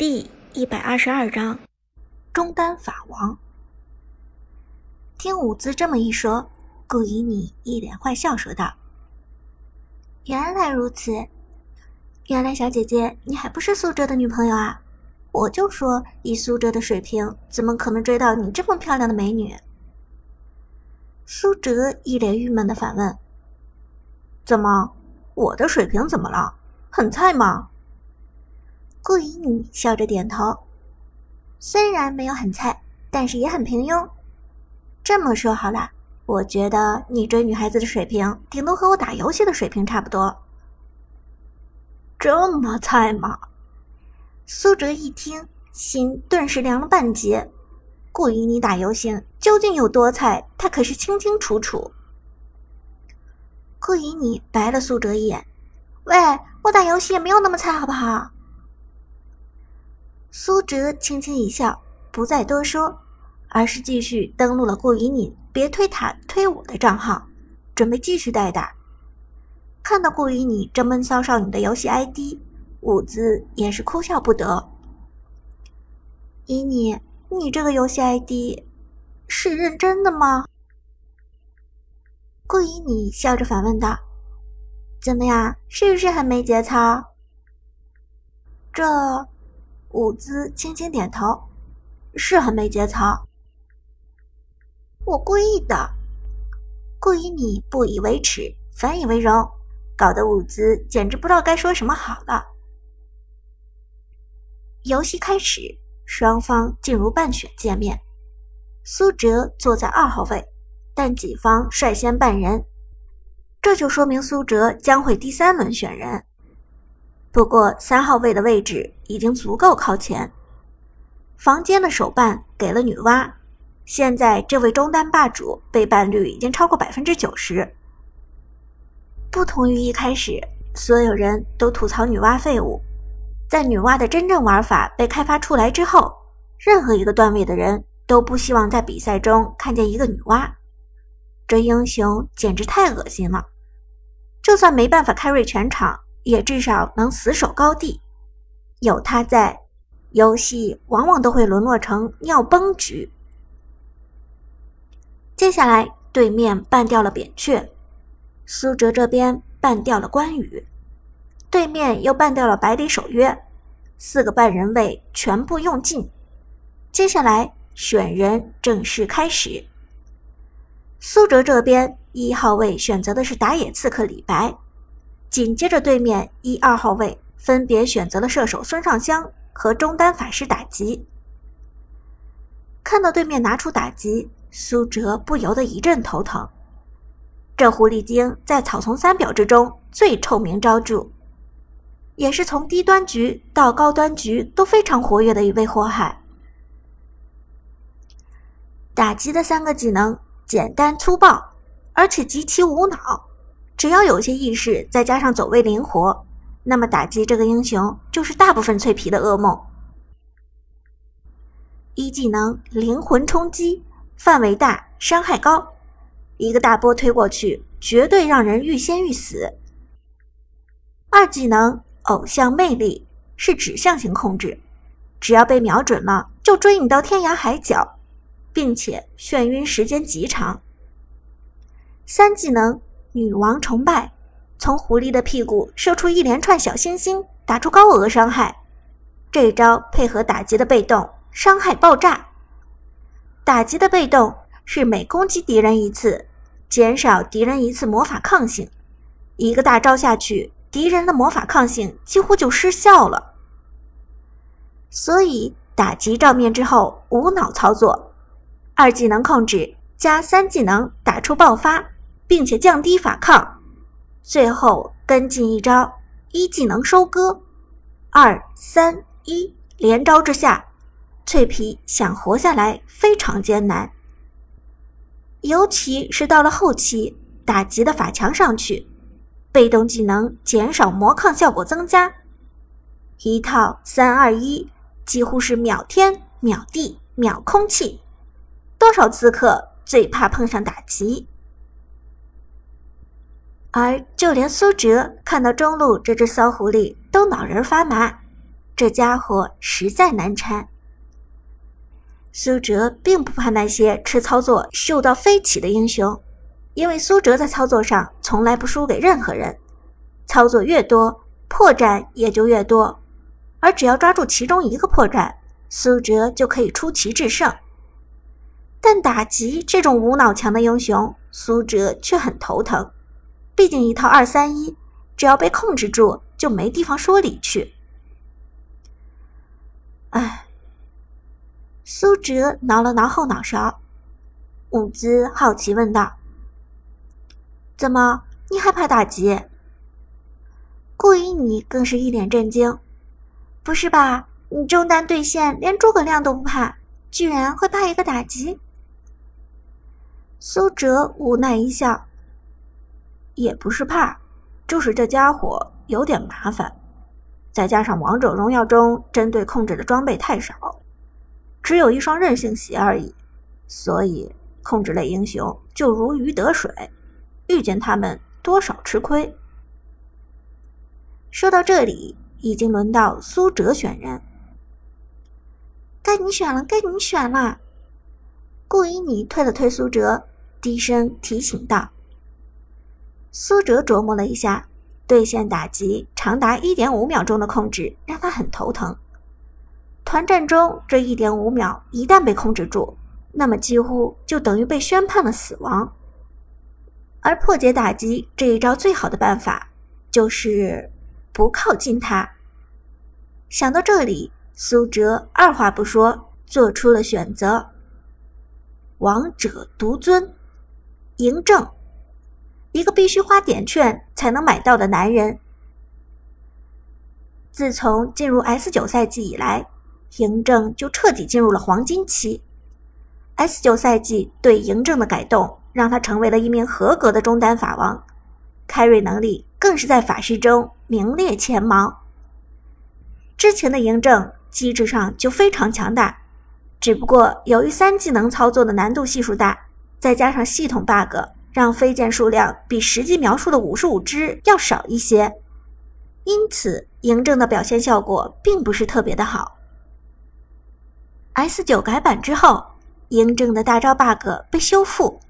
第一百二十二章，中单法王。听伍兹这么一说，顾以你一脸坏笑说道：“原来如此，原来小姐姐你还不是苏哲的女朋友啊？我就说以苏哲的水平，怎么可能追到你这么漂亮的美女？”苏哲一脸郁闷的反问：“怎么，我的水平怎么了？很菜吗？”顾以你笑着点头，虽然没有很菜，但是也很平庸。这么说好了，我觉得你追女孩子的水平，顶多和我打游戏的水平差不多。这么菜吗？苏哲一听，心顿时凉了半截。顾以你打游戏究竟有多菜，他可是清清楚楚。顾以你白了苏哲一眼：“喂，我打游戏也没有那么菜，好不好？”苏哲轻轻一笑，不再多说，而是继续登录了顾以你别推塔推我的账号，准备继续代打。看到顾以你这闷骚少女的游戏 ID，伍兹也是哭笑不得。以你，你这个游戏 ID 是认真的吗？顾以你笑着反问道：“怎么样，是不是很没节操？”这。伍兹轻轻点头，是很没节操。我故意的，故意你不以为耻，反以为荣，搞得伍兹简直不知道该说什么好了。游戏开始，双方进入半选界面。苏哲坐在二号位，但己方率先半人，这就说明苏哲将会第三轮选人。不过三号位的位置已经足够靠前，房间的手办给了女娲。现在这位中单霸主背叛率已经超过百分之九十。不同于一开始，所有人都吐槽女娲废物，在女娲的真正玩法被开发出来之后，任何一个段位的人都不希望在比赛中看见一个女娲。这英雄简直太恶心了，就算没办法 carry 全场。也至少能死守高地，有他在，游戏往往都会沦落成尿崩局。接下来，对面办掉了扁鹊，苏哲这边办掉了关羽，对面又办掉了百里守约，四个半人位全部用尽。接下来选人正式开始。苏哲这边一号位选择的是打野刺客李白。紧接着，对面一二号位分别选择了射手孙尚香和中单法师打击。看到对面拿出打击，苏哲不由得一阵头疼。这狐狸精在草丛三表之中最臭名昭著，也是从低端局到高端局都非常活跃的一位祸害。打击的三个技能简单粗暴，而且极其无脑。只要有些意识，再加上走位灵活，那么打击这个英雄就是大部分脆皮的噩梦。一技能灵魂冲击，范围大，伤害高，一个大波推过去，绝对让人欲仙欲死。二技能偶像魅力，是指向型控制，只要被瞄准了，就追你到天涯海角，并且眩晕时间极长。三技能。女王崇拜，从狐狸的屁股射出一连串小星星，打出高额伤害。这招配合打击的被动，伤害爆炸。打击的被动是每攻击敌人一次，减少敌人一次魔法抗性。一个大招下去，敌人的魔法抗性几乎就失效了。所以打击照面之后无脑操作，二技能控制加三技能打出爆发。并且降低法抗，最后跟进一招一技能收割，二三一连招之下，脆皮想活下来非常艰难。尤其是到了后期，打级的法强上去，被动技能减少魔抗效果增加，一套三二一几乎是秒天秒地秒空气，多少刺客最怕碰上打级。而就连苏哲看到中路这只骚狐狸都脑仁发麻，这家伙实在难缠。苏哲并不怕那些吃操作秀到飞起的英雄，因为苏哲在操作上从来不输给任何人，操作越多，破绽也就越多，而只要抓住其中一个破绽，苏哲就可以出奇制胜。但打击这种无脑强的英雄，苏哲却很头疼。毕竟一套二三一，只要被控制住，就没地方说理去。唉，苏哲挠了挠后脑勺。伍兹好奇问道：“怎么，你害怕打击？”顾依你更是一脸震惊：“不是吧？你中单对线连诸葛亮都不怕，居然会怕一个打击？”苏哲无奈一笑：“也不是怕，就是这家伙有点麻烦。再加上王者荣耀中针对控制的装备太少，只有一双韧性鞋而已，所以控制类英雄就如鱼得水，遇见他们多少吃亏。”说到这里，已经轮到苏哲选人，该你选了，该你选了。顾依你推了推苏哲。低声提醒道：“苏哲琢磨了一下，对线打击长达一点五秒钟的控制让他很头疼。团战中这一点五秒一旦被控制住，那么几乎就等于被宣判了死亡。而破解打击这一招最好的办法就是不靠近他。想到这里，苏哲二话不说做出了选择：王者独尊。”嬴政，一个必须花点券才能买到的男人。自从进入 S 九赛季以来，嬴政就彻底进入了黄金期。S 九赛季对嬴政的改动，让他成为了一名合格的中单法王，carry 能力更是在法师中名列前茅。之前的嬴政机制上就非常强大，只不过由于三技能操作的难度系数大。再加上系统 bug，让飞剑数量比实际描述的五十五只要少一些，因此嬴政的表现效果并不是特别的好。S 九改版之后，嬴政的大招 bug 被修复，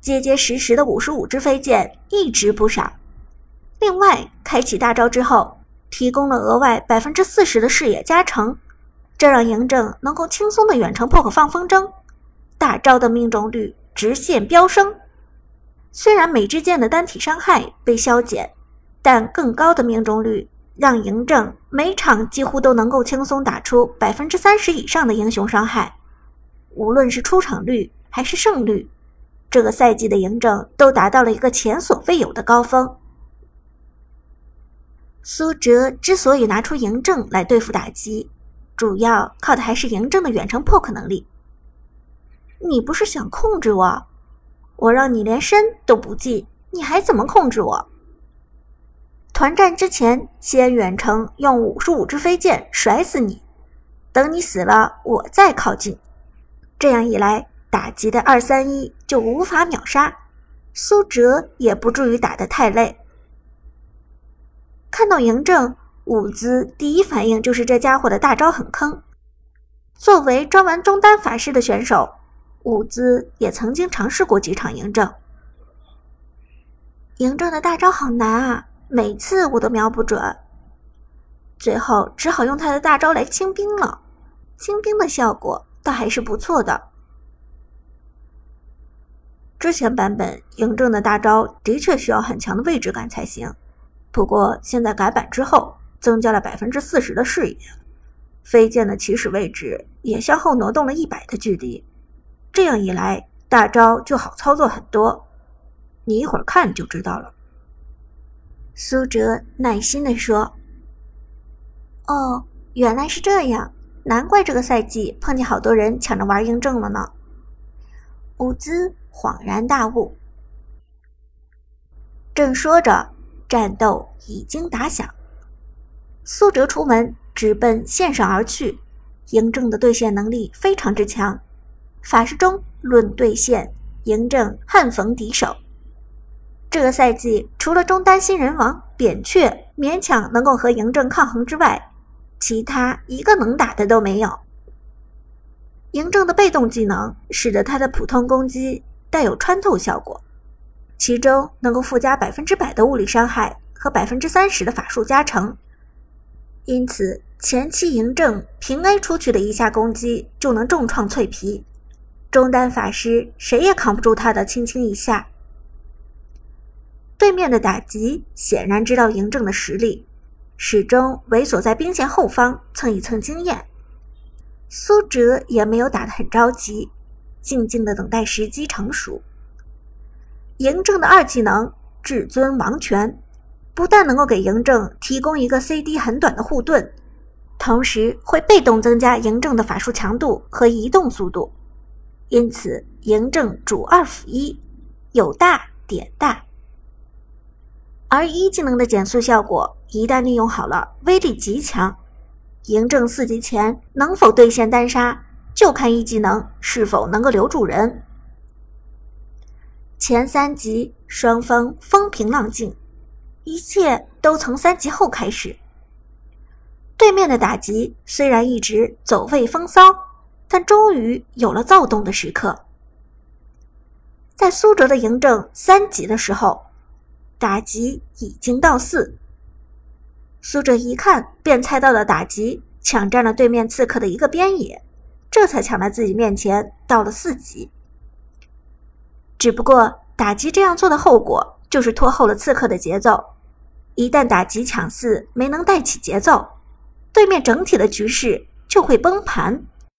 结结实实的五十五只飞剑一直不少。另外，开启大招之后，提供了额外百分之四十的视野加成，这让嬴政能够轻松的远程破口放风筝，大招的命中率。直线飙升，虽然每支箭的单体伤害被削减，但更高的命中率让嬴政每场几乎都能够轻松打出百分之三十以上的英雄伤害。无论是出场率还是胜率，这个赛季的嬴政都达到了一个前所未有的高峰。苏哲之所以拿出嬴政来对付打击，主要靠的还是嬴政的远程破 k 能力。你不是想控制我？我让你连身都不进，你还怎么控制我？团战之前，先远程用五十五支飞剑甩死你，等你死了，我再靠近。这样一来，打击的二三一就无法秒杀，苏哲也不至于打得太累。看到嬴政，伍兹第一反应就是这家伙的大招很坑。作为专玩中单法师的选手。伍兹也曾经尝试过几场嬴政，嬴政的大招好难啊，每次我都瞄不准，最后只好用他的大招来清兵了。清兵的效果倒还是不错的。之前版本嬴政的大招的确需要很强的位置感才行，不过现在改版之后，增加了百分之四十的视野，飞剑的起始位置也向后挪动了一百的距离。这样一来，大招就好操作很多。你一会儿看就知道了。”苏哲耐心地说。“哦，原来是这样，难怪这个赛季碰见好多人抢着玩嬴政了呢。”伍兹恍然大悟。正说着，战斗已经打响，苏哲出门直奔线上而去。嬴政的对线能力非常之强。法师中论对线，嬴政悍逢敌手。这个赛季，除了中单新人王扁鹊勉强能够和嬴政抗衡之外，其他一个能打的都没有。嬴政的被动技能使得他的普通攻击带有穿透效果，其中能够附加百分之百的物理伤害和百分之三十的法术加成。因此，前期嬴政平 A 出去的一下攻击就能重创脆皮，中单法师谁也扛不住他的轻轻一下。对面的打击显然知道嬴政的实力，始终猥琐在兵线后方蹭一蹭经验。苏哲也没有打得很着急，静静的等待时机成熟。嬴政的二技能至尊王权，不但能够给嬴政提供一个 CD 很短的护盾，同时会被动增加嬴政的法术强度和移动速度。因此，嬴政主二辅一，有大点大。而一技能的减速效果一旦利用好了，威力极强。嬴政四级前能否兑现单杀，就看一技能是否能够留住人。前三级双方风平浪静，一切都从三级后开始。对面的打击虽然一直走位风骚，但终于有了躁动的时刻。在苏哲的嬴政三级的时候，打击已经到四。苏哲一看，便猜到了打击抢占了对面刺客的一个边野，这才抢在自己面前到了四级。只不过打击这样做的后果就是拖后了刺客的节奏。一旦打击抢四没能带起节奏，对面整体的局势就会崩盘。